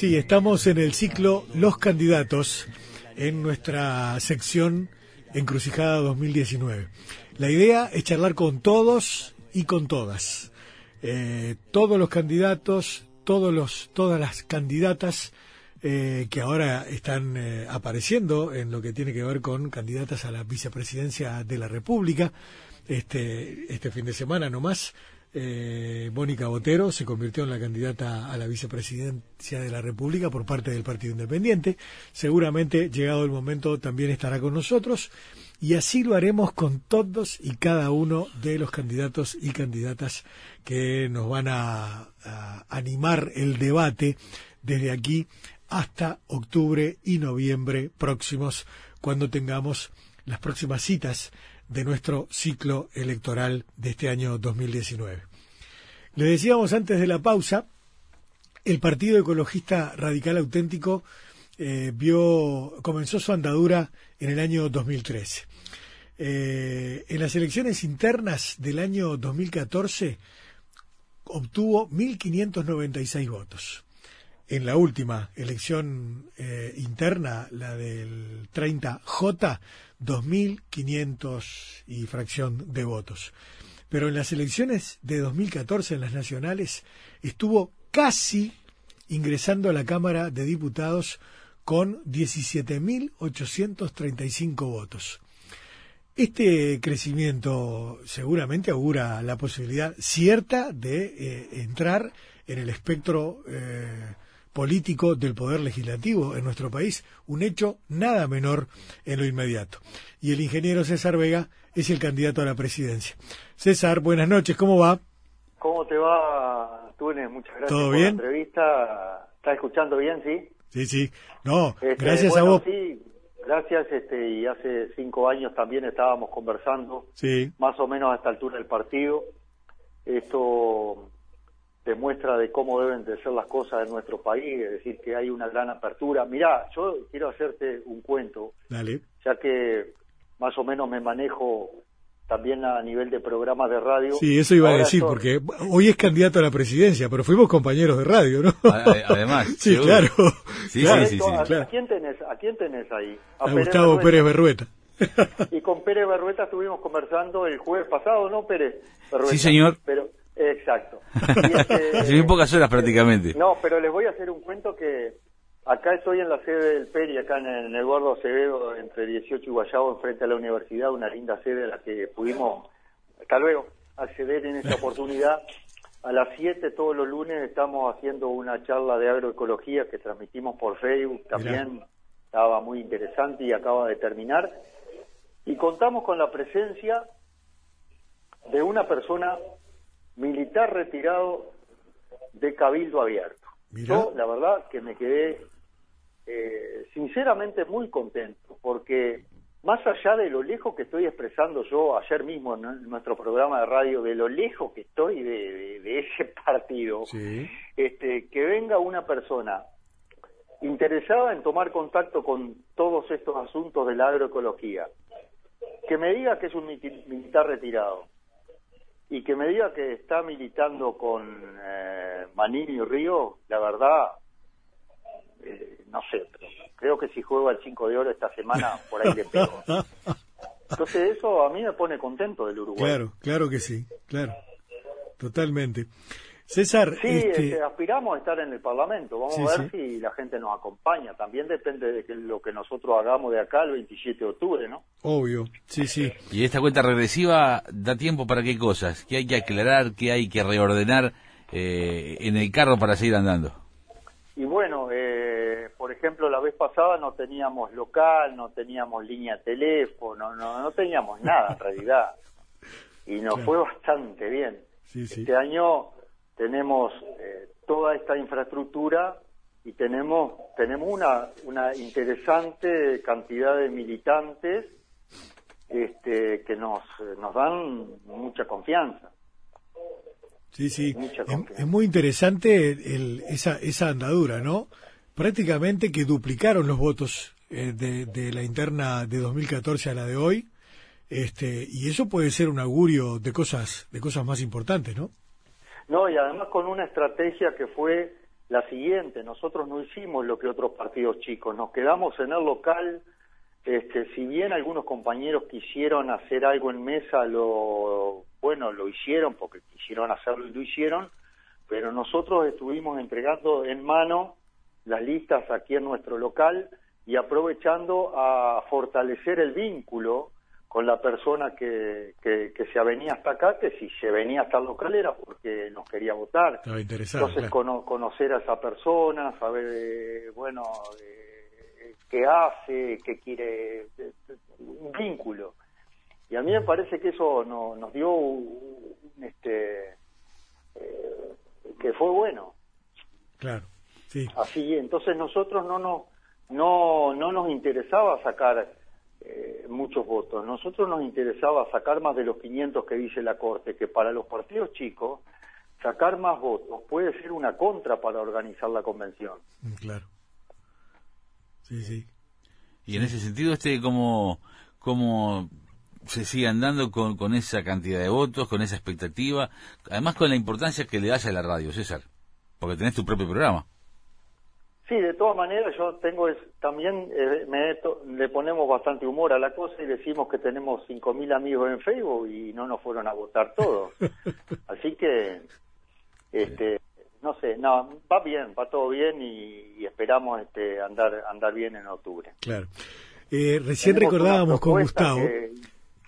Sí, estamos en el ciclo Los Candidatos en nuestra sección Encrucijada 2019. La idea es charlar con todos y con todas. Eh, todos los candidatos, todos los, todas las candidatas eh, que ahora están eh, apareciendo en lo que tiene que ver con candidatas a la vicepresidencia de la República. Este, este fin de semana nomás eh, Mónica Botero se convirtió en la candidata a la vicepresidencia de la República por parte del Partido Independiente. Seguramente, llegado el momento, también estará con nosotros. Y así lo haremos con todos y cada uno de los candidatos y candidatas que nos van a, a animar el debate desde aquí hasta octubre y noviembre próximos, cuando tengamos las próximas citas de nuestro ciclo electoral de este año 2019. Le decíamos antes de la pausa, el Partido Ecologista Radical Auténtico eh, vio, comenzó su andadura en el año 2013. Eh, en las elecciones internas del año 2014 obtuvo 1.596 votos. En la última elección eh, interna, la del 30J, 2.500 y fracción de votos. Pero en las elecciones de 2014, en las nacionales, estuvo casi ingresando a la Cámara de Diputados con 17.835 votos. Este crecimiento seguramente augura la posibilidad cierta de eh, entrar en el espectro eh, político del poder legislativo en nuestro país, un hecho nada menor en lo inmediato. Y el ingeniero César Vega es el candidato a la presidencia. César, buenas noches, ¿cómo va? ¿Cómo te va, Túnez? Muchas gracias ¿Todo por bien? la entrevista. ¿Estás escuchando bien, sí? Sí, sí. No, Este, gracias bueno, a vos. Sí, gracias. Este, y hace cinco años también estábamos conversando, Sí, más o menos a esta altura del partido. Esto demuestra de cómo deben de ser las cosas en nuestro país, es decir, que hay una gran apertura. Mirá, yo quiero hacerte un cuento, dale. ya que más o menos me manejo también a nivel de programas de radio. Sí, eso iba a decir, porque hoy es candidato a la presidencia, pero fuimos compañeros de radio, ¿no? Además, Sí, seguro. claro. Sí, Claro. sí, sí, sí. ¿A, claro. a quién tenés, ¿A quién tenés ahí? A Pérez Gustavo Berrueta. Pérez Berrueta. Y con Pérez Berrueta estuvimos conversando el jueves pasado, ¿no, Pérez Berrueta? Sí, señor. Pero, exacto. Y este- pocas horas prácticamente. No, pero les voy a hacer un cuento que acá estoy en la sede del PERI, acá en, en Eduardo Acevedo, entre 18 y Guayabo, enfrente a la universidad, una linda sede a la que pudimos, hasta luego, acceder en esta oportunidad. A las 7 todos los lunes estamos haciendo una charla de agroecología que transmitimos por Facebook también. Estaba muy interesante y acaba de terminar. Y contamos con la presencia de una persona militar retirado de Cabildo Abierto. Mirá. Yo, la verdad, que me quedé eh, sinceramente muy contento, porque más allá de lo lejos que estoy expresando yo ayer mismo en, en nuestro programa de radio, de lo lejos que estoy de, de- de ese partido, Sí. este, que venga una persona interesada en tomar contacto con todos estos asuntos de la agroecología, que me diga que es un militar retirado y que me diga que está militando con eh, Manini y Río, la verdad, eh, no sé, pero creo que si juego al 5 de oro esta semana, por ahí le pego. Entonces eso a mí me pone contento del Uruguay. Claro, claro que sí, claro. Totalmente. César, Sí, este, este, aspiramos a estar en el Parlamento. Vamos Sí, a ver sí. si la gente nos acompaña. También depende de que lo que nosotros hagamos de acá el 27 de octubre, ¿no? obvio, sí, sí. Y esta cuenta regresiva da tiempo para qué cosas, qué hay que aclarar, qué hay que reordenar eh, en el carro para seguir andando. Y bueno, eh, por ejemplo, la vez pasada no teníamos local, no teníamos línea de teléfono, no, no teníamos nada en realidad. Y nos Claro. fue bastante bien. Sí, sí. Este año tenemos eh, toda esta infraestructura y tenemos tenemos una una interesante cantidad de militantes este, que nos nos dan mucha confianza. Sí, sí. Es muy interesante el- esa, esa andadura, ¿no? Prácticamente que duplicaron los votos eh, de, de la interna de 2014 a la de hoy. Este, y eso puede ser un augurio de cosas, de cosas más importantes, ¿no? No, y además con una estrategia que fue la siguiente, nosotros no hicimos lo que otros partidos chicos, nos quedamos en el local, este, si bien algunos compañeros quisieron hacer algo en mesa, lo bueno, lo hicieron porque quisieron hacerlo y lo hicieron, pero nosotros estuvimos entregando en mano las listas aquí en nuestro local y aprovechando a fortalecer el vínculo con la persona que, que, se venía hasta acá, que si se venía hasta el local era porque nos quería votar. Entonces conocer a esa persona, saber, eh, bueno, eh, qué hace, qué quiere, un vínculo. Y a mí me parece que eso no, nos dio un, este eh, que fue bueno. Claro, sí. Así, entonces nosotros no nos no no nos interesaba sacar eh, muchos votos. Nosotros nos interesaba sacar más de los 500 que dice la Corte, que para los partidos chicos sacar más votos puede ser una contra para organizar la convención. Mm, claro. Sí, sí. Y en ese sentido, este, ¿cómo, cómo se sigue andando con, con esa cantidad de votos, con esa expectativa? Además, con la importancia que le das a la radio, César, porque tenés tu propio programa. Sí, de todas maneras yo tengo es, también eh, me, le ponemos bastante humor a la cosa y decimos que tenemos 5.000 amigos en Facebook y no nos fueron a votar todos. Así que, este, no sé, no, va bien, va todo bien y, esperamos este, andar andar bien en octubre. Claro. Eh, recién recordábamos con Gustavo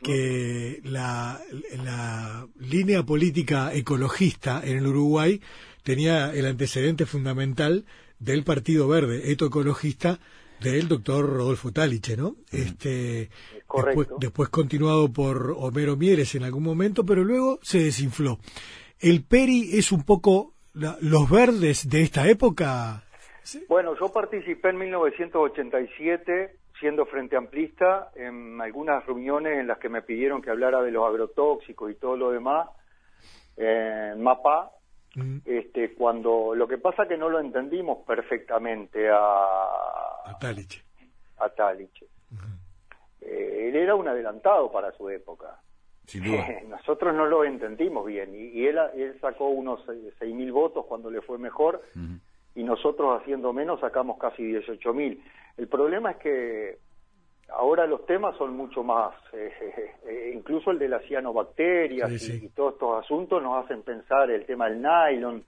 que, la, la línea política ecologista en el Uruguay tenía el antecedente fundamental del Partido Verde, eto ecologista, del doctor Rodolfo Taliche, ¿no? Este, después, después, continuado por Homero Mieres en algún momento, pero luego se desinfló. ¿El PERI es un poco los verdes de esta época? Bueno, yo participé en 1987 siendo frente amplista en algunas reuniones en las que me pidieron que hablara de los agrotóxicos y todo lo demás, en MAPA, este, cuando lo que pasa que no lo entendimos perfectamente a, a Taliche. A Taliche. Eh, él era un adelantado para su época. Nosotros no lo entendimos bien y, él, él, sacó unos seis mil votos cuando le fue mejor y nosotros haciendo menos sacamos casi 18 mil. El problema es que ahora los temas son mucho más, eh, eh, incluso el de las cianobacterias Y, todos estos asuntos nos hacen pensar, el tema del nylon,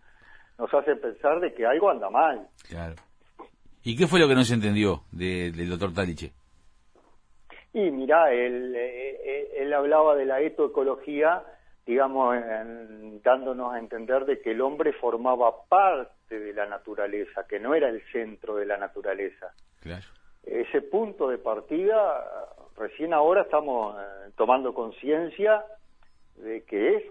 nos hace pensar de que algo anda mal. Claro. ¿Y qué fue lo que no se entendió del doctor Taliche? Y mira, él, eh, él, hablaba de la etoecología, digamos, dándonos a entender de que el hombre formaba parte de la naturaleza, que no era el centro de la naturaleza. Claro ese punto de partida, recién ahora estamos eh, tomando conciencia de que es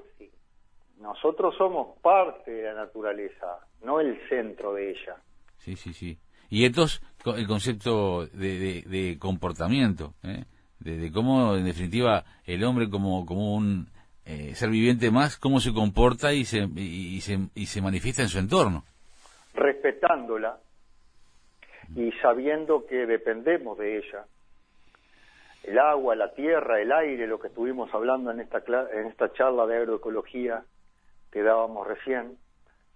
Nosotros somos parte de la naturaleza, no el centro de ella. Sí, sí, sí. Y esto es el concepto de, comportamiento, ¿eh? de, cómo, en definitiva, el hombre como, como un eh, ser viviente más, cómo se comporta y se, y, se, y se manifiesta en su entorno. Respetándola, y sabiendo que dependemos de ella. El agua, la tierra, el aire, lo que estuvimos hablando en esta, en esta charla de agroecología que dábamos recién,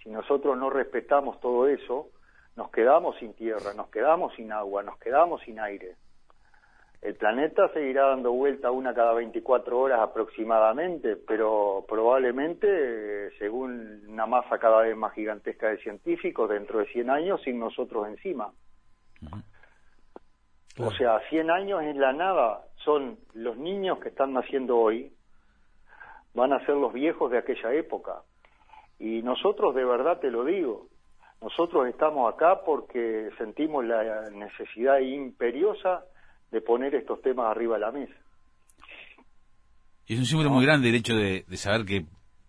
si nosotros no respetamos todo eso, nos quedamos sin tierra, nos quedamos sin agua, nos quedamos sin aire. El planeta seguirá dando vuelta una cada 24 horas aproximadamente, pero probablemente, según una masa cada vez más gigantesca de científicos, dentro de 100 años sin nosotros encima. O sea, 100 años en la nada son los niños que están naciendo hoy, van a ser los viejos de aquella época. Y nosotros, de verdad te lo digo, nosotros estamos acá porque sentimos la necesidad imperiosa de poner estos temas arriba de la mesa. Y es un símbolo muy grande el hecho de, saber que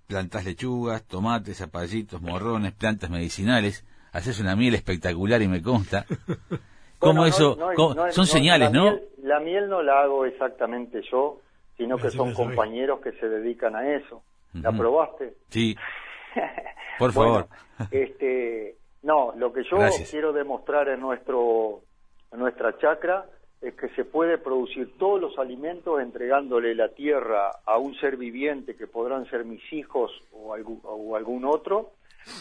plantas lechugas, tomates, zapallitos, morrones, plantas medicinales, haces una miel espectacular y me consta. ¿Cómo eso? son señales, ¿no? la miel no la hago exactamente yo, sino que son compañeros que se dedican a eso. ¿La probaste? Sí. Por favor. este, no, lo que yo quiero demostrar en nuestro en nuestra chacra es que se puede producir todos los alimentos entregándole la tierra a un ser viviente que podrán ser mis hijos o algún, o algún otro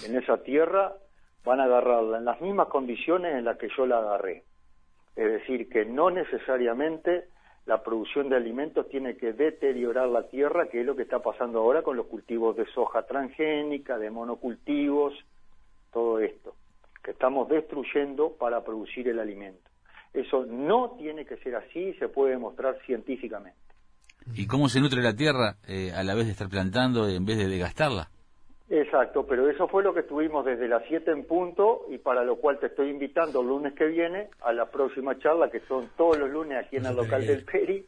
en esa tierra van a agarrarla en las mismas condiciones en las que yo la agarré. Es decir, que no necesariamente la producción de alimentos tiene que deteriorar la tierra, que es lo que está pasando ahora con los cultivos de soja transgénica, de monocultivos, todo esto, que estamos destruyendo para producir el alimento. Eso no tiene que ser así, se puede demostrar científicamente. ¿Y cómo se nutre la tierra eh, a la vez de estar plantando en vez de desgastarla? Exacto, pero eso fue lo que estuvimos desde las 7 en punto y para lo cual te estoy invitando el lunes que viene a la próxima charla, que son todos los lunes aquí en el local del Peri,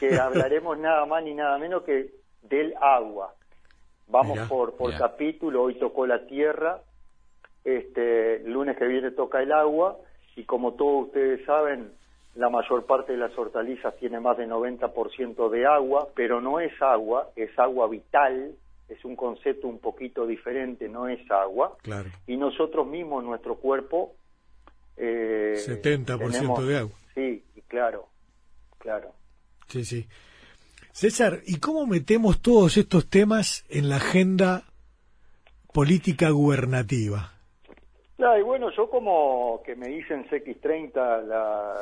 que hablaremos nada más ni nada menos que del agua. Vamos por, por capítulo, hoy tocó la tierra, este el lunes que viene toca el agua y como todos ustedes saben, la mayor parte de las hortalizas tiene más de 90% de agua, pero no es agua, es agua vital, es un concepto un poquito diferente, no es agua. Claro. Y nosotros mismos, nuestro cuerpo... Eh, 70% de agua. Sí, claro, claro. Sí, sí. César, ¿y cómo metemos todos estos temas en la agenda política gubernativa? y bueno, yo como que me hice en CX30 la,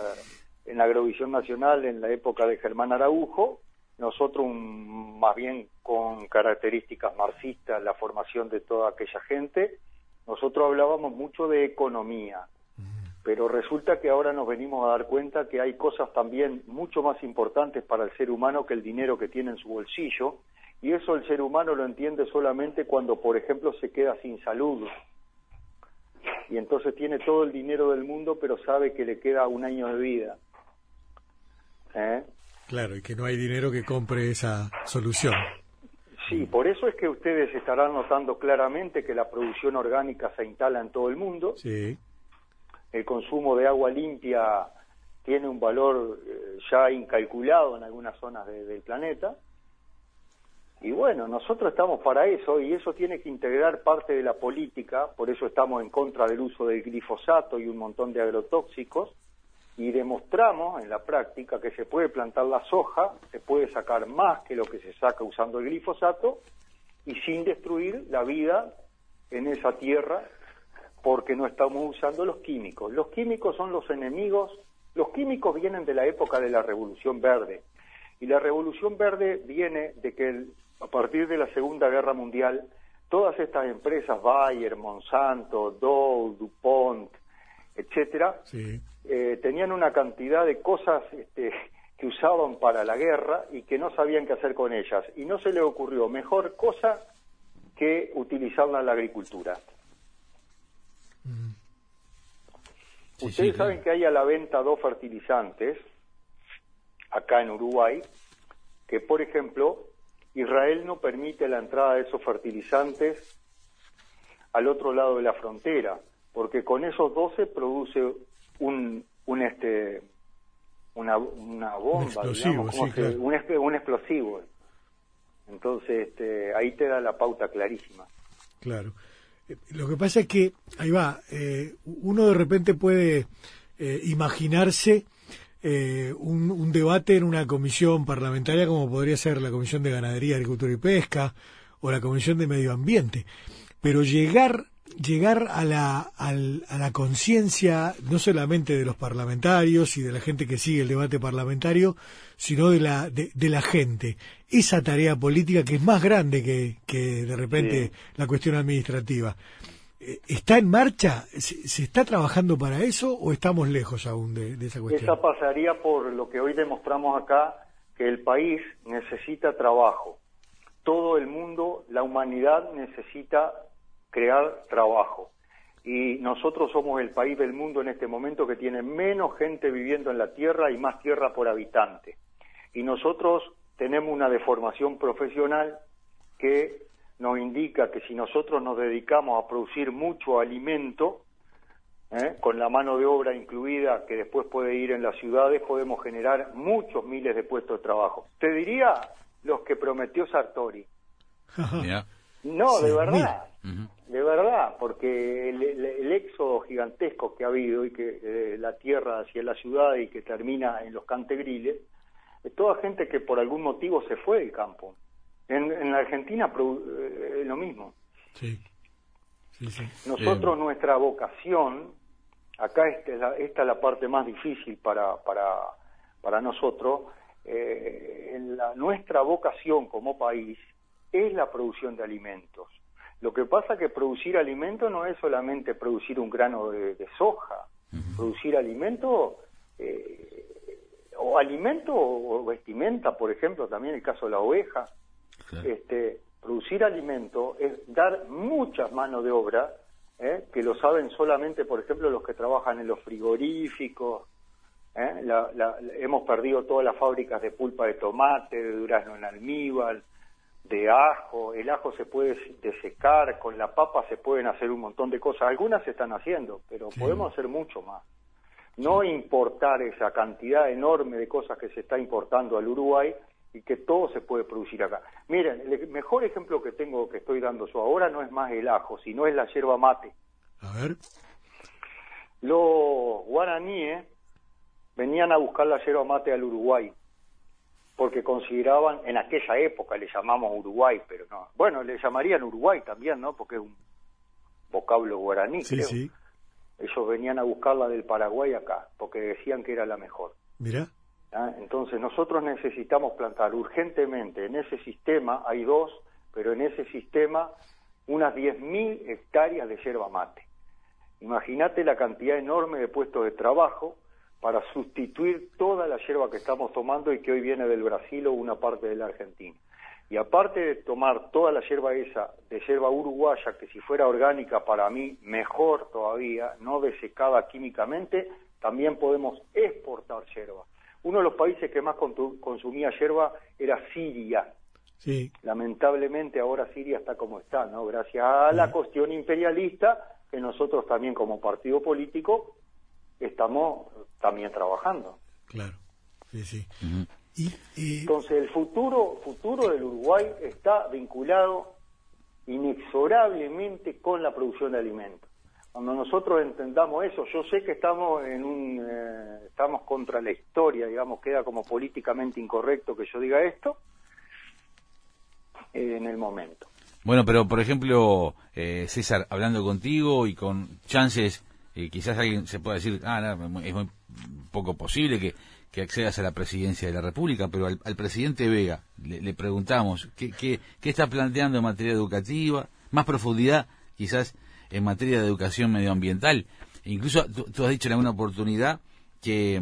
en la Agrovisión Nacional en la época de Germán Araujo, nosotros más bien con características marxistas, la formación de toda aquella gente, nosotros hablábamos mucho de economía, pero resulta que ahora nos venimos a dar cuenta que hay cosas también mucho más importantes para el ser humano que el dinero que tiene en su bolsillo, y eso el ser humano lo entiende solamente cuando, por ejemplo, se queda sin salud. Y entonces tiene todo el dinero del mundo, pero sabe que le queda un año de vida. ¿Eh? Claro, y que no hay dinero que compre esa solución. Sí, por eso es que ustedes estarán notando claramente que la producción orgánica se instala en todo el mundo. Sí. El consumo de agua limpia tiene un valor eh, ya incalculado en algunas zonas del planeta. Y bueno, nosotros estamos para eso y eso tiene que integrar parte de la política, por eso estamos en contra del uso del glifosato y un montón de agrotóxicos, y demostramos en la práctica que se puede plantar la soja, se puede sacar más que lo que se saca usando el glifosato y sin destruir la vida en esa tierra porque no estamos usando los químicos. Los químicos son los enemigos, los químicos vienen de la época de la Revolución Verde y la Revolución Verde viene de que a partir de la Segunda Guerra Mundial todas estas empresas, Bayer, Monsanto, Dow, DuPont, etcétera, eh, tenían una cantidad de cosas este, que usaban para la guerra y que no sabían qué hacer con ellas. Y no se le ocurrió mejor cosa que utilizarla en la agricultura. Ustedes saben que hay a la venta dos fertilizantes acá en Uruguay, que por ejemplo Israel no permite la entrada de esos fertilizantes al otro lado de la frontera, porque con esos dos se produce un, un este una, una bomba, un explosivo, un, explosivo. Entonces, este, ahí te da la pauta clarísima. Claro. Eh, lo que pasa es que, ahí va, eh, uno de repente puede eh, imaginarse un, un, debate en una comisión parlamentaria como podría ser la Comisión de Ganadería, Agricultura y Pesca o la Comisión de Medio Ambiente. Pero llegar llegar a la, a la conciencia no solamente de los parlamentarios y de la gente que sigue el debate parlamentario, sino de la, de, la gente. Esa tarea política que es más grande que, que de repente la cuestión administrativa. Eh, ¿Está en marcha? ¿Se, está trabajando para eso o estamos lejos aún de, de esa cuestión? Esa pasaría por lo que hoy demostramos acá, que el país necesita trabajo. Todo el mundo, la humanidad necesita crear trabajo. Y nosotros somos el país del mundo en este momento que tiene menos gente viviendo en la tierra y más tierra por habitante. Y nosotros tenemos una deformación profesional que nos indica que si nosotros nos dedicamos a producir mucho alimento, ¿eh? con la mano de obra incluida que después puede ir en las ciudades, podemos generar muchos miles de puestos de trabajo. Te diría los que prometió Sartori. No, de verdad de verdad, porque el, éxodo gigantesco que ha habido y que eh, la tierra hacia la ciudad y que termina en los cantegriles, es toda gente que por algún motivo se fue del campo. En, en la Argentina eh, es lo mismo. Sí. Nosotros, nuestra vocación, acá esta es, la, esta es la parte más difícil para, para, para nosotros, eh, en la, nuestra vocación como país es la producción de alimentos. Lo que pasa que producir alimentos no es solamente producir un grano de, soja, producir alimento eh, o alimento o vestimenta, por ejemplo, también el caso de la oveja. Este, producir alimento es dar muchas manos de obra, ¿eh? que lo saben solamente, por ejemplo, los que trabajan en los frigoríficos. ¿eh? hemos perdido todas las fábricas de pulpa de tomate, de durazno en almíbar, de ajo, el ajo se puede desecar, con la papa se pueden hacer un montón de cosas, algunas se están haciendo, pero podemos hacer mucho más. No importar esa cantidad enorme de cosas que se está importando al Uruguay y que todo se puede producir acá. Miren, el mejor ejemplo que tengo, que estoy dando yo ahora, no es más el ajo, sino es la yerba mate. A ver. Los guaraníes venían a buscar la yerba mate al Uruguay porque consideraban, en aquella época le llamamos Uruguay, pero no, bueno, le llamarían Uruguay también, ¿no? Porque es un vocablo guaraní, sí, Sí. Ellos venían a buscarla del Paraguay acá, porque decían que era la mejor. Mira. ¿Ah? Entonces nosotros necesitamos plantar urgentemente, en ese sistema hay dos, pero en ese sistema unas 10.000 hectáreas de yerba mate. Imagínate la cantidad enorme de puestos de trabajo para sustituir toda la hierba que estamos tomando y que hoy viene del Brasil o una parte de la Argentina. Y aparte de tomar toda la hierba esa de hierba uruguaya, que si fuera orgánica para mí mejor todavía, no desecada químicamente, también podemos exportar hierba. Uno de los países que más consumía hierba era Siria. Sí. Lamentablemente ahora Siria está como está, ¿no? Gracias a la cuestión imperialista que nosotros también como partido político estamos también trabajando. Claro, sí, sí. Entonces el futuro, futuro del Uruguay está vinculado inexorablemente con la producción de alimentos. Cuando nosotros entendamos eso, yo sé que estamos en un eh, estamos contra la historia, digamos, queda como políticamente incorrecto que yo diga esto eh, en el momento. Bueno, pero por ejemplo, eh, César, hablando contigo y con chances y quizás alguien se pueda decir, ah, es muy poco posible que, que, accedas a la presidencia de la República, pero al, presidente Vega le, preguntamos ¿qué, qué, qué, está planteando en materia educativa, más profundidad quizás en materia de educación medioambiental. E incluso tú, has dicho en alguna oportunidad que,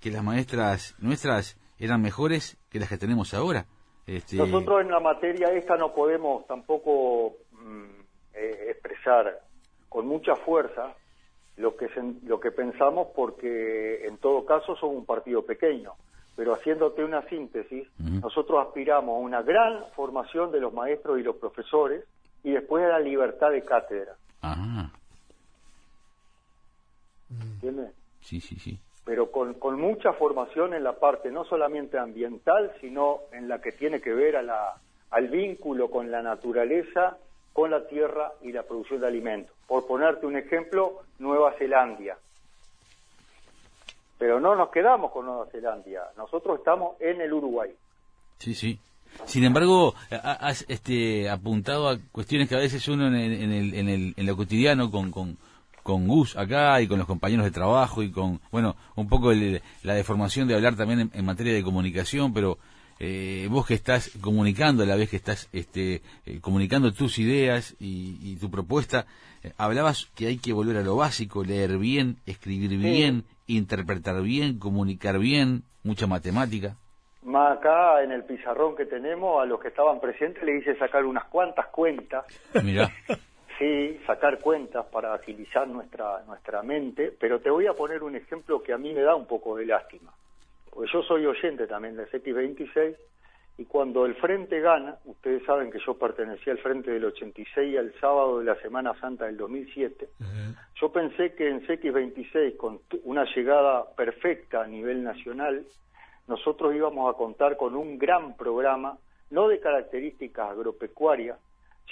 que las maestras nuestras eran mejores que las que tenemos ahora. Este... Nosotros en la materia esta no podemos tampoco mm, eh, expresar con mucha fuerza lo que, lo que pensamos porque en todo caso somos un partido pequeño. Pero haciéndote una síntesis, nosotros aspiramos a una gran formación de los maestros y los profesores y después a la libertad de cátedra. ¿Entiendes? Sí, sí, sí. Pero con, con mucha formación en la parte no solamente ambiental, sino en la que tiene que ver a la, al vínculo con la naturaleza con la tierra y la producción de alimentos. Por ponerte un ejemplo, Nueva Zelanda. Pero no nos quedamos con Nueva Zelanda, nosotros estamos en el Uruguay. Sí, sí. Sin embargo, has este, apuntado a cuestiones que a veces uno en, el, en, el, en lo cotidiano con, con, con Gus acá y con los compañeros de trabajo y con, bueno, un poco la deformación de hablar también en materia de comunicación, pero eh, vos que estás comunicando a la vez que estás este, eh, comunicando tus ideas y, tu propuesta, eh, hablabas que hay que volver a lo básico, leer bien, escribir bien, interpretar bien, comunicar bien, mucha matemática. Más acá en el pizarrón que tenemos, a los que estaban presentes le hice sacar unas cuantas cuentas. Mira. sí, sacar cuentas para agilizar nuestra, nuestra mente, pero te voy a poner un ejemplo que a mí me da un poco de lástima pues yo soy oyente también del X26 y cuando el Frente gana, ustedes saben que yo pertenecía al Frente del 86 al sábado de la Semana Santa del 2007, yo pensé que en CX26, con una llegada perfecta a nivel nacional, nosotros íbamos a contar con un gran programa, no de características agropecuarias,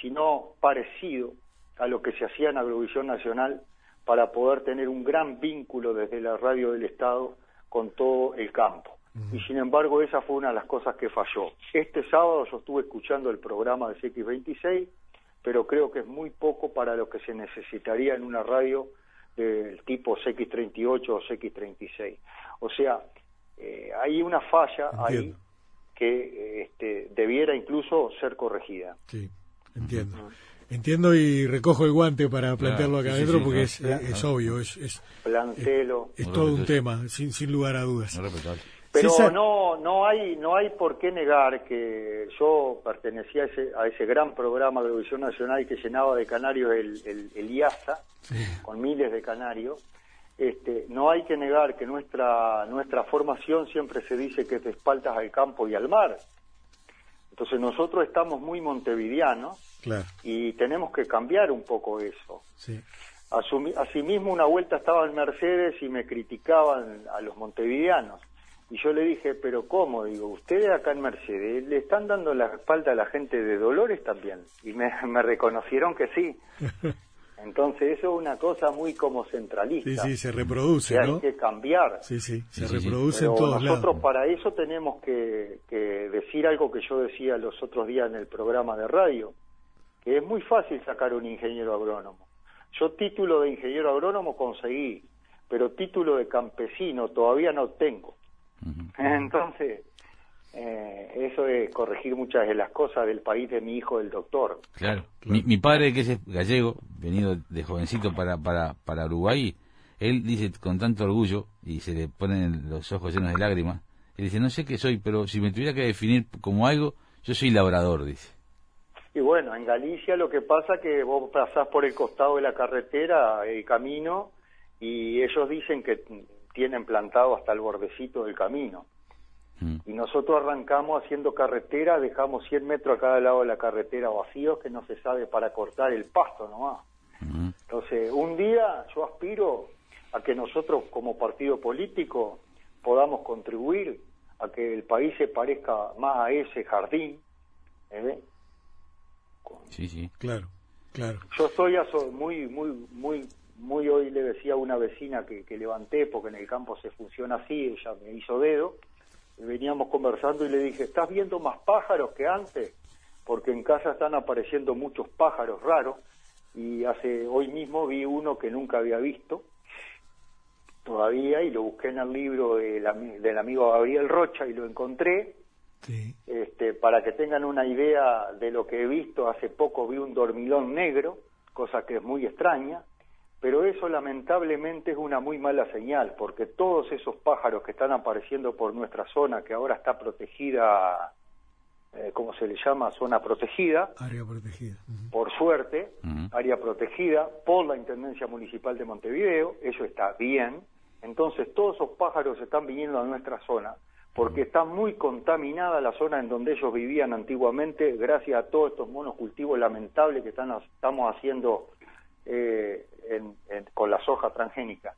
sino parecido a lo que se hacía en Agrovisión Nacional para poder tener un gran vínculo desde la radio del Estado con todo el campo. Y sin embargo, esa fue una de las cosas que falló. Este sábado yo estuve escuchando el programa de CX26, pero creo que es muy poco para lo que se necesitaría en una radio del tipo CX38 o CX36. O sea, eh, hay una falla ahí que este, debiera incluso ser corregida. Sí, entiendo. Entiendo y recojo el guante para plantearlo acá adentro porque es, es, obvio, es, es, Plantelo. es, todo un tema, sin, sin lugar a dudas. Pero no no hay no hay por qué negar que yo pertenecía a ese, a ese gran programa de Televisión Nacional que llenaba de canarios el, el, el IASA, con miles de canarios. Este, no hay que negar que nuestra nuestra formación siempre se dice que te espaltas al campo y al mar. Entonces nosotros estamos muy montevideanos y tenemos que cambiar un poco eso. Sí. Asimismo, una vuelta estaba en Mercedes y me criticaban a los montevideanos. Y yo le dije, pero ¿cómo? Digo, ustedes acá en Mercedes le están dando la espalda a la gente de Dolores también. Y me, me reconocieron que sí. Entonces eso es una cosa muy como centralista. Sí, sí, se reproduce, que ¿no? Hay que cambiar. Sí, sí, se reproduce en todos nosotros para eso tenemos que, que decir algo que yo decía los otros días en el programa de radio, que es muy fácil sacar un ingeniero agrónomo. Yo título de ingeniero agrónomo conseguí, pero título de campesino todavía no tengo. Entonces, eh, eso es corregir muchas de las cosas del país de mi hijo, el doctor. Claro. Mi, padre, que es gallego, venido de jovencito para, para, para Uruguay, él dice con tanto orgullo, y se le ponen los ojos llenos de lágrimas, él dice, no sé qué soy, pero si me tuviera que definir como algo, yo soy labrador, dice. Y bueno, en Galicia lo que pasa es que vos pasás por el costado de la carretera, el camino, y ellos dicen que tienen plantado hasta el bordecito del camino. Mm. Y nosotros arrancamos haciendo carretera, dejamos 100 metros a cada lado de la carretera vacíos que no se sabe para cortar el pasto nomás. Mm. Entonces, un día yo aspiro a que nosotros como partido político podamos contribuir a que el país se parezca más a ese jardín. ¿eh? Sí, sí. Claro, claro. Yo estoy muy, muy, muy, muy hoy le decía a una vecina que, que levanté, porque en el campo se funciona así, ella me hizo dedo, veníamos conversando y le dije, ¿estás viendo más pájaros que antes? Porque en casa están apareciendo muchos pájaros raros y hace hoy mismo vi uno que nunca había visto todavía y lo busqué en el libro del amigo Gabriel Rocha y lo encontré. Este, para que tengan una idea de lo que he visto, hace poco vi un dormilón negro, cosa que es muy extraña, pero eso lamentablemente es una muy mala señal, porque todos esos pájaros que están apareciendo por nuestra zona, que ahora está protegida, eh, ¿cómo se le llama? Zona protegida. Área protegida. Por suerte, área protegida por la Intendencia Municipal de Montevideo, eso está bien. Entonces todos esos pájaros están viniendo a nuestra zona, porque está muy contaminada la zona en donde ellos vivían antiguamente, gracias a todos estos monocultivos lamentables que están, estamos haciendo eh, con la soja transgénica.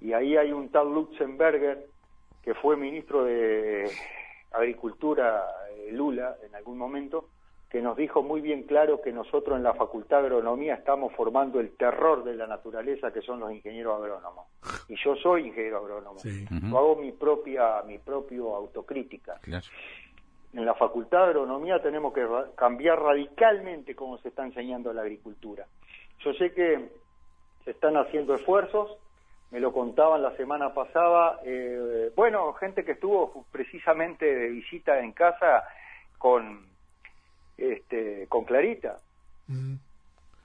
Y ahí hay un tal Lutzenberger, que fue ministro de Agricultura, eh, Lula, en algún momento, que nos dijo muy bien claro que nosotros en la Facultad de Agronomía estamos formando el terror de la naturaleza, que son los ingenieros agrónomos. Y yo soy ingeniero agrónomo. Yo hago mi propia, mi propio autocrítica. En la Facultad de Agronomía tenemos que cambiar radicalmente cómo se está enseñando la agricultura. Yo sé que se están haciendo esfuerzos, me lo contaban la semana pasada, eh, bueno, gente que estuvo precisamente de visita en casa con, este, con Clarita,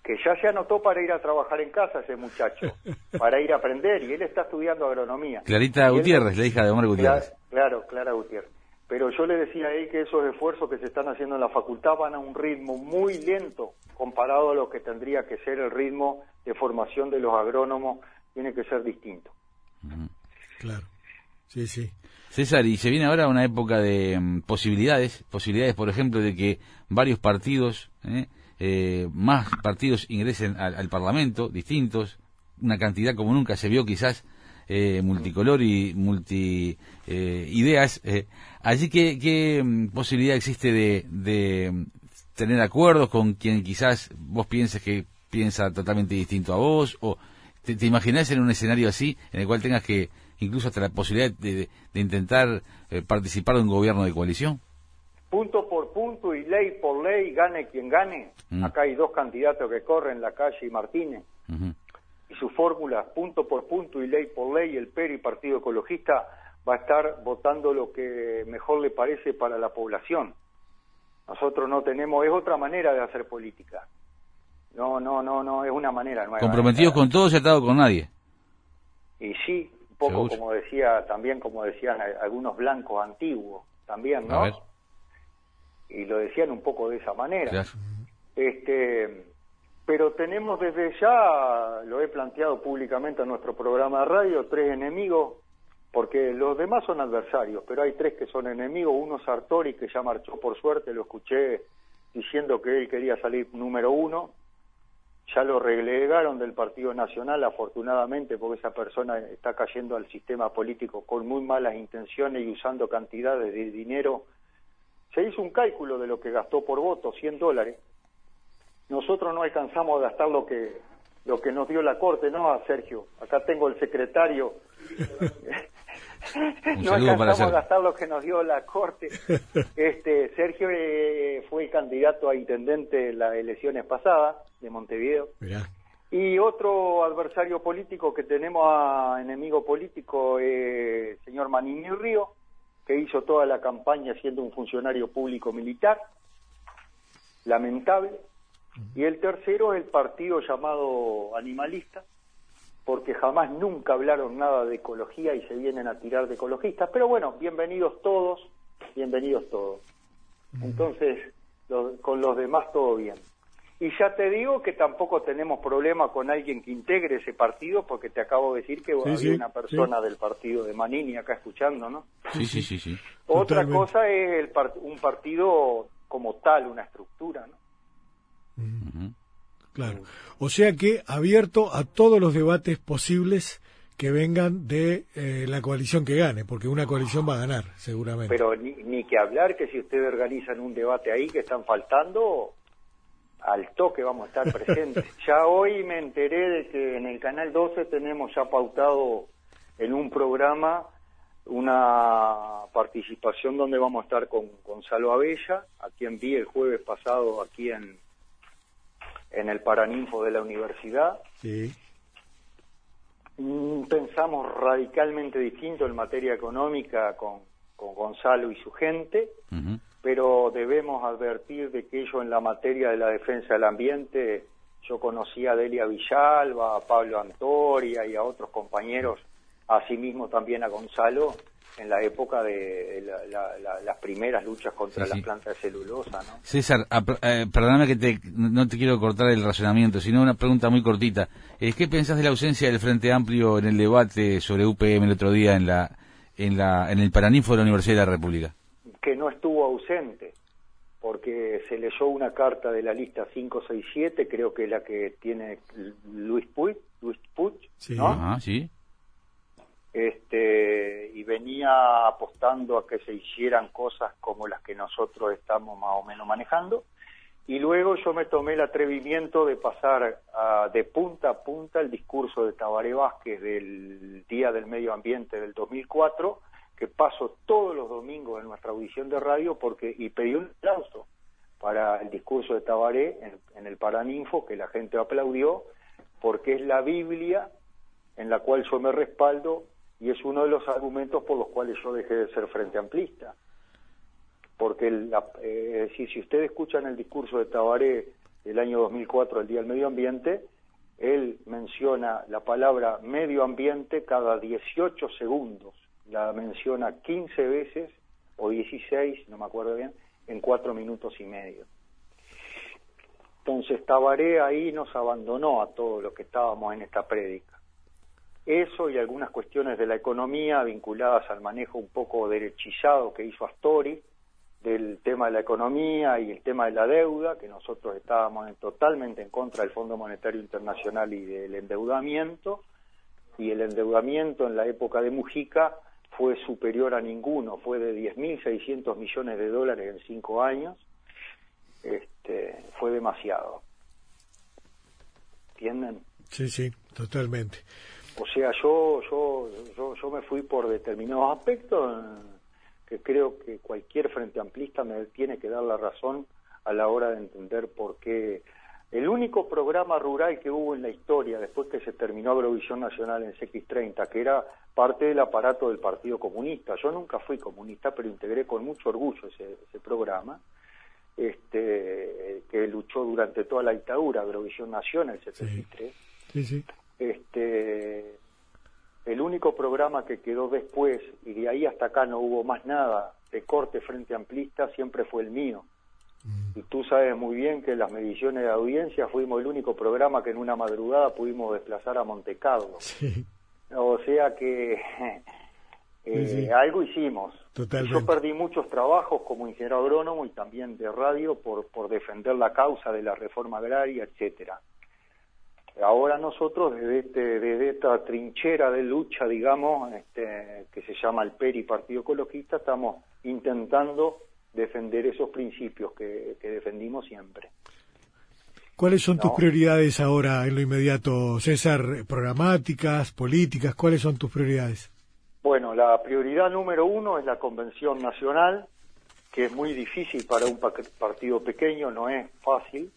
que ya se anotó para ir a trabajar en casa ese muchacho, para ir a aprender, y él está estudiando agronomía. Clarita Gutiérrez, la hija de Omar Gutiérrez. Claro, Clara Gutiérrez. Pero yo le decía a él que esos esfuerzos que se están haciendo en la facultad van a un ritmo muy lento comparado a lo que tendría que ser el ritmo de formación de los agrónomos, tiene que ser distinto. Claro, sí, sí. César, y se viene ahora una época de mm, posibilidades, posibilidades, por ejemplo, de que varios partidos, ¿eh? Eh, más partidos ingresen al, Parlamento, distintos, una cantidad como nunca se vio quizás eh, multicolor y multi ideas. allí, ¿qué, ¿qué, mm, posibilidad existe de, de, tener acuerdos con quien quizás vos pienses que piensa totalmente distinto a vos? ¿O te, te imaginás en un escenario así en el cual tengas que, incluso hasta la posibilidad de, intentar eh, participar de un gobierno de coalición? punto por punto y ley por ley, gane quien gane. Mm. Acá hay dos candidatos que corren, La Calle y Martínez. Su fórmula, punto por punto y ley por ley, el PERI, Partido Ecologista, va a estar votando lo que mejor le parece para la población. Nosotros no tenemos, es otra manera de hacer política. No, no, no, no, es una manera nueva. Comprometidos con todos y atados con nadie. Y sí, un poco Seguro. como decía, también como decían algunos blancos antiguos, también, A ¿no? ver. Y lo decían un poco de esa manera. Claro. Este, pero tenemos desde ya, lo he planteado públicamente en nuestro programa de radio, tres enemigos, porque los demás son adversarios, pero hay tres que son enemigos. Uno es Sartori, que ya marchó por suerte, lo escuché diciendo que él quería salir número uno. Ya lo relegaron del Partido Nacional, afortunadamente, porque esa persona está cayendo al sistema político con muy malas intenciones y usando cantidades de dinero. Se hizo un cálculo de lo que gastó por voto, 100 dólares. Nosotros no alcanzamos a gastar lo que lo que nos dio la corte, ¿no? A Sergio. Acá tengo el secretario. No alcanzamos a gastar lo que nos dio la corte. Este Sergio eh, fue candidato a intendente en las elecciones pasadas de Montevideo. Mirá. Y otro adversario político que tenemos a enemigo político es el señor Manini Río, que hizo toda la campaña siendo un funcionario público militar, lamentable. Y el tercero es el partido llamado animalista, porque jamás nunca hablaron nada de ecología y se vienen a tirar de ecologistas. Pero bueno, bienvenidos todos, bienvenidos todos. Entonces, lo- con los demás todo bien. Y ya te digo que tampoco tenemos problema con alguien que integre ese partido, porque te acabo de decir que Sí, había sí, una persona del partido de Manini acá escuchando, ¿no? Sí, sí, sí, sí. Otra Totalmente. cosa es el par- un partido como tal, una estructura, ¿no? Ujú. Claro. O sea que abierto a todos los debates posibles que vengan de eh, la coalición que gane, porque una coalición va a ganar, seguramente. Pero ni, ni que hablar que si ustedes organizan un debate ahí que están faltando, al toque vamos a estar presentes. ya hoy me enteré de que en el Canal 12 tenemos ya pautado en un programa una participación donde vamos a estar con Gonzalo Abella, a quien vi el jueves pasado aquí en, en el Paraninfo de la universidad. Sí. Mm, Pensamos radicalmente distinto en materia económica con, con Gonzalo y su gente, pero debemos advertir de que ellos en la materia de la defensa del ambiente, yo conocí a Delia Villalba, a Pablo Antoria y a otros compañeros, asimismo también a Gonzalo, en la época de la- la- la- las primeras luchas contra Sí, sí. las plantas de celulosa, ¿no? César, apr- eh, perdóname que te, no te quiero cortar el razonamiento, sino una pregunta muy cortita. Eh, ¿Qué pensás de la ausencia del Frente Amplio en el debate sobre UPM el otro día en la en la en el Paraninfo de la Universidad de la República? que no estuvo ausente, porque se leyó una carta de la lista 567, creo que es la que tiene Luis Puig, Luis Puig, Sí. ¿no? Ajá, sí. Este, y venía apostando a que se hicieran cosas como las que nosotros estamos más o menos manejando. Y luego yo me tomé el atrevimiento de pasar a- de punta a punta el discurso de Tabaré Vázquez del Día del Medio Ambiente del 2004, que paso todos los domingos en nuestra audición de radio porque y pedí un aplauso para el discurso de Tabaré en, en el Paraninfo, que la gente aplaudió, porque es la Biblia en la cual yo me respaldo y es uno de los argumentos por los cuales yo dejé de ser frente amplista. Porque, eh, es decir, si ustedes escuchan el discurso de Tabaré del año 2004, el Día del Medio Ambiente, él menciona la palabra medio ambiente cada 18 segundos. La menciona 15 veces o 16, no me acuerdo bien, en cuatro minutos y medio. Entonces Tabaré ahí nos abandonó a todos los que estábamos en esta prédica. Eso y algunas cuestiones de la economía vinculadas al manejo un poco derechizado que hizo Astori del tema de la economía y el tema de la deuda, que nosotros estábamos en- totalmente en contra del Fondo Monetario Internacional y del endeudamiento, y el endeudamiento en la época de Mujica fue superior a ninguno, fue de 10.600 millones de dólares en cinco años, este, fue demasiado. ¿Entienden? Sí, sí, totalmente. O sea, yo, yo, yo, yo me fui por determinados aspectos, que creo que cualquier frente amplista me tiene que dar la razón a la hora de entender por qué el único programa rural que hubo en la historia después que se terminó Agrovisión Nacional en CX30, que era parte del aparato del Partido Comunista. Yo nunca fui comunista, pero integré con mucho orgullo ese, programa, este, que luchó durante toda la dictadura, Agrovisión Nacional, el CX3. Sí, sí. Este, el único programa que quedó después, y de ahí hasta acá no hubo más nada de corte frente amplista, siempre fue el mío y tú sabes muy bien que en las mediciones de audiencia fuimos el único programa que en una madrugada pudimos desplazar a Monte Carlo. O sea que eh, algo hicimos. Yo perdí muchos trabajos como ingeniero agrónomo y también de radio por, por defender la causa de la reforma agraria, etcétera. Ahora nosotros desde, este, desde esta trinchera de lucha, digamos, este, que se llama el PERI Partido Ecologista, estamos intentando defender esos principios que, defendimos siempre. ¿Cuáles son tus prioridades ahora en lo inmediato, César? ¿Programáticas, políticas? ¿Cuáles son tus prioridades? Bueno, la prioridad número uno es la Convención Nacional, que es muy difícil para un partido pequeño, no es fácil.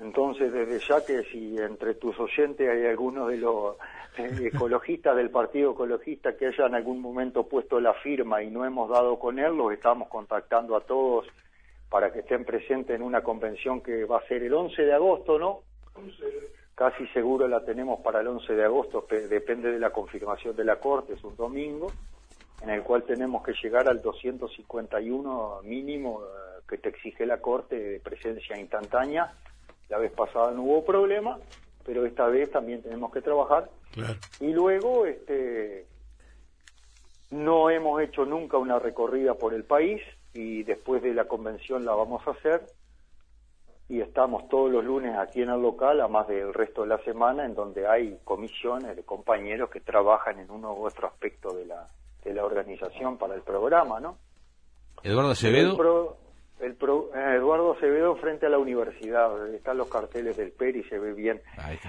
Entonces, desde ya que si entre tus oyentes hay algunos de los eh, ecologistas del Partido Ecologista que haya en algún momento puesto la firma y no hemos dado con él, los estamos contactando a todos para que estén presentes en una convención que va a ser el 11 de agosto, ¿no? Casi seguro la tenemos para el 11 de agosto, depende de la confirmación de la Corte, es un domingo, en el cual tenemos que llegar al 251 mínimo eh, que te exige la Corte de presencia instantánea la vez pasada no hubo problema, pero esta vez también tenemos que trabajar. Y luego, este, no hemos hecho nunca una recorrida por el país y después de la convención la vamos a hacer. Y estamos todos los lunes aquí en el local, a más del resto de la semana, en donde hay comisiones de compañeros que trabajan en uno u otro aspecto de la, de la organización para el programa, ¿no? Eduardo Acevedo. El eh, Eduardo Acevedo frente a la universidad, están los carteles del PERI, se ve bien.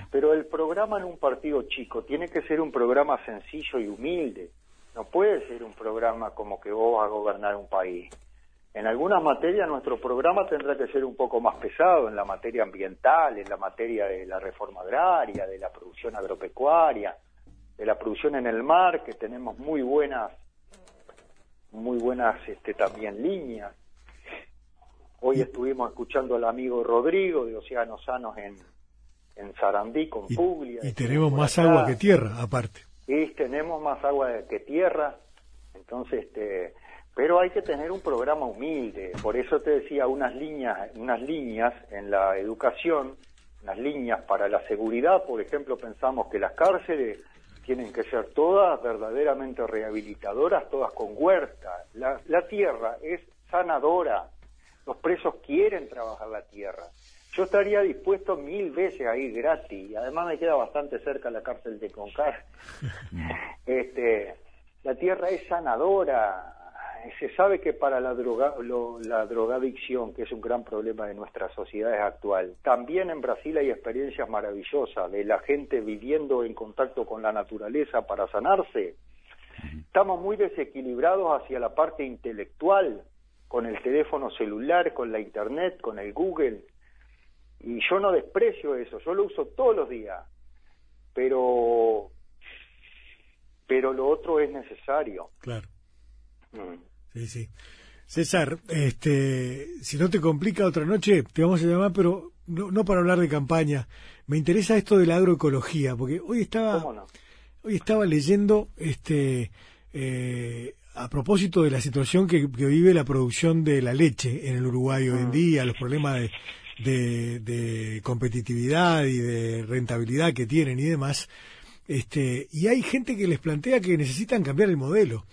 Pero el programa en un partido chico tiene que ser un programa sencillo y humilde. No puede ser un programa como que vos vas a gobernar un país. En algunas materias nuestro programa tendrá que ser un poco más pesado, en la materia ambiental, en la materia de la reforma agraria, de la producción agropecuaria, de la producción en el mar, que tenemos muy buenas, muy buenas este, también líneas Hoy estuvimos escuchando al amigo Rodrigo de Océanos Sanos en, en Sarandí con Puglia. Y tenemos más agua que tierra, aparte. Sí, tenemos más agua que tierra. Entonces, este, pero hay que tener un programa humilde. Por eso te decía unas líneas, unas líneas en la educación, unas líneas para la seguridad. Por ejemplo, pensamos que las cárceles tienen que ser todas verdaderamente rehabilitadoras, todas con huerta. La, la tierra es sanadora, los presos quieren trabajar la tierra. Yo estaría dispuesto mil veces a ir gratis. Y además me queda bastante cerca la cárcel de Concar. este, la tierra es sanadora. Se sabe que para la, droga, la drogadicción, que es un gran problema de nuestras sociedades actual, también en Brasil hay experiencias maravillosas de la gente viviendo en contacto con la naturaleza para sanarse. Estamos muy desequilibrados hacia la parte intelectual con el teléfono celular, con la internet, con el Google. Y yo no desprecio eso, yo lo uso todos los días. Pero pero lo otro es necesario. Claro. Mm. Sí, sí. César, este, si no te complica otra noche, te vamos a llamar, pero no, no para hablar de campaña. Me interesa esto de la agroecología, porque hoy estaba, hoy estaba leyendo, este, eh, a propósito de la situación que, vive la producción de la leche en el Uruguay hoy en ah. día, los problemas de, competitividad y de rentabilidad que tienen y demás, este, y hay gente que les plantea que necesitan cambiar el modelo.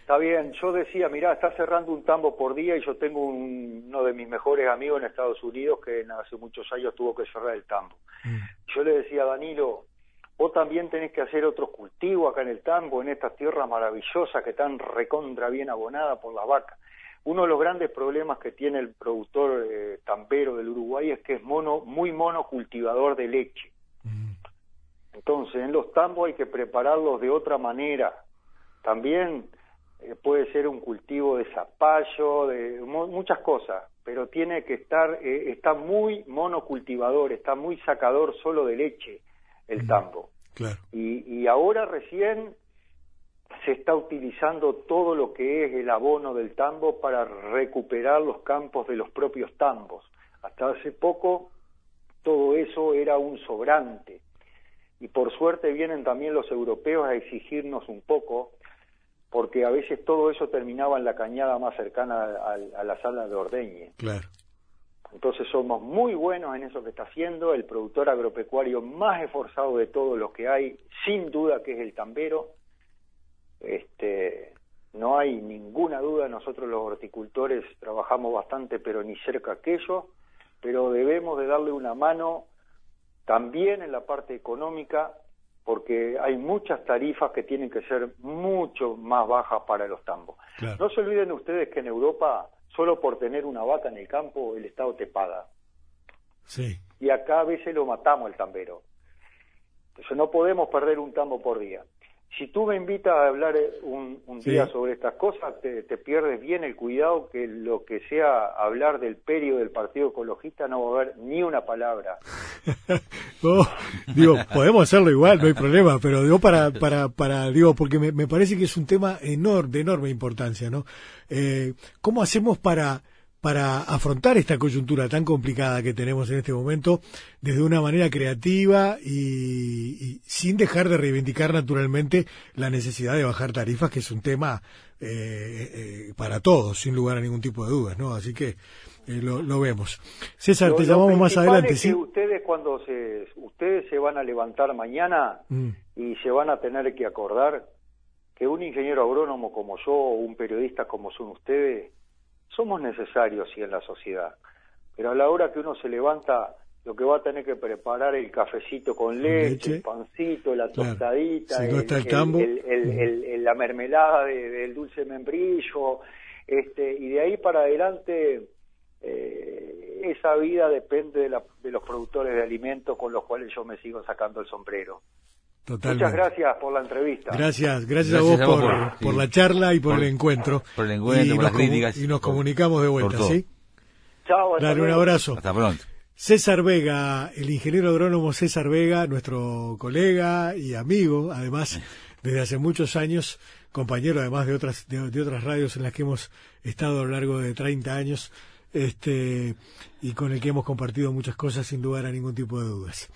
Está bien, yo decía, mirá, está cerrando un tambo por día y yo tengo uno de mis mejores amigos en Estados Unidos que hace muchos años tuvo que cerrar el tambo. Mm. Yo le decía a Danilo, Vos también tenés que hacer otros cultivos acá en el tambo, en estas tierras maravillosas que están recontra bien abonadas por las vacas. Uno de los grandes problemas que tiene el productor eh, tambero del Uruguay es que es mono, muy monocultivador de leche. Mm. Entonces, en los tambos hay que prepararlos de otra manera. También eh, puede ser un cultivo de zapallo, de muchas cosas, pero tiene que estar, eh, está muy monocultivador, está muy sacador solo de leche el tambo. Claro. Y, y ahora recién se está utilizando todo lo que es el abono del tambo para recuperar los campos de los propios tambos. Hasta hace poco todo eso era un sobrante. Y por suerte vienen también los europeos a exigirnos un poco, porque a veces todo eso terminaba en la cañada más cercana a, la sala de ordeñe. Claro. Entonces somos muy buenos en eso que está haciendo, el productor agropecuario más esforzado de todos los que hay, sin duda que es el tambero. Este, no hay ninguna duda, nosotros los horticultores trabajamos bastante, pero ni cerca que ellos, pero debemos de darle una mano también en la parte económica, porque hay muchas tarifas que tienen que ser mucho más bajas para los tambos. No se olviden ustedes que en Europa, solo por tener una vaca en el campo, el Estado te paga. Sí. Y acá a veces lo matamos el tambero. Entonces no podemos perder un tambo por día si tú me invitas a hablar eh, un, día sobre estas cosas, te, pierdes bien el cuidado que lo que sea hablar del perio del Partido Ecologista no va a haber ni una palabra. digo, podemos hacerlo igual, no hay problema, pero digo para, para, para digo, porque me, me parece que es un tema enorme, de enorme importancia, ¿no? Eh, ¿Cómo hacemos para para afrontar esta coyuntura tan complicada que tenemos en este momento desde una manera creativa y, sin dejar de reivindicar naturalmente la necesidad de bajar tarifas, que es un tema eh, eh, para todos, sin lugar a ningún tipo de dudas, ¿no? Así que eh, lo, vemos. César, te llamamos más adelante, ¿sí? ustedes cuando se, ustedes se van a levantar mañana mm. y se van a tener que acordar que un ingeniero agrónomo como yo o un periodista como son ustedes somos necesarios sí en la sociedad, pero a la hora que uno se levanta, lo que va a tener que preparar el cafecito con leche, el pancito, la tostadita, la mermelada del dulce membrillo, este, y de ahí para adelante eh, esa vida depende de, de los productores de alimentos con los cuales yo me sigo sacando el sombrero. Muchas gracias por la entrevista. Gracias, gracias, a vos, por, la charla y por, el encuentro. Por el encuentro, y por las críticas. Y nos comunicamos de vuelta, ¿sí? Chao, Dale un abrazo. Hasta pronto. César Vega, el ingeniero agrónomo César Vega, nuestro colega y amigo, además, desde hace muchos años, compañero además de otras, de, de otras radios en las que hemos estado a lo largo de 30 años, este, y con el que hemos compartido muchas cosas sin lugar a ningún tipo de dudas.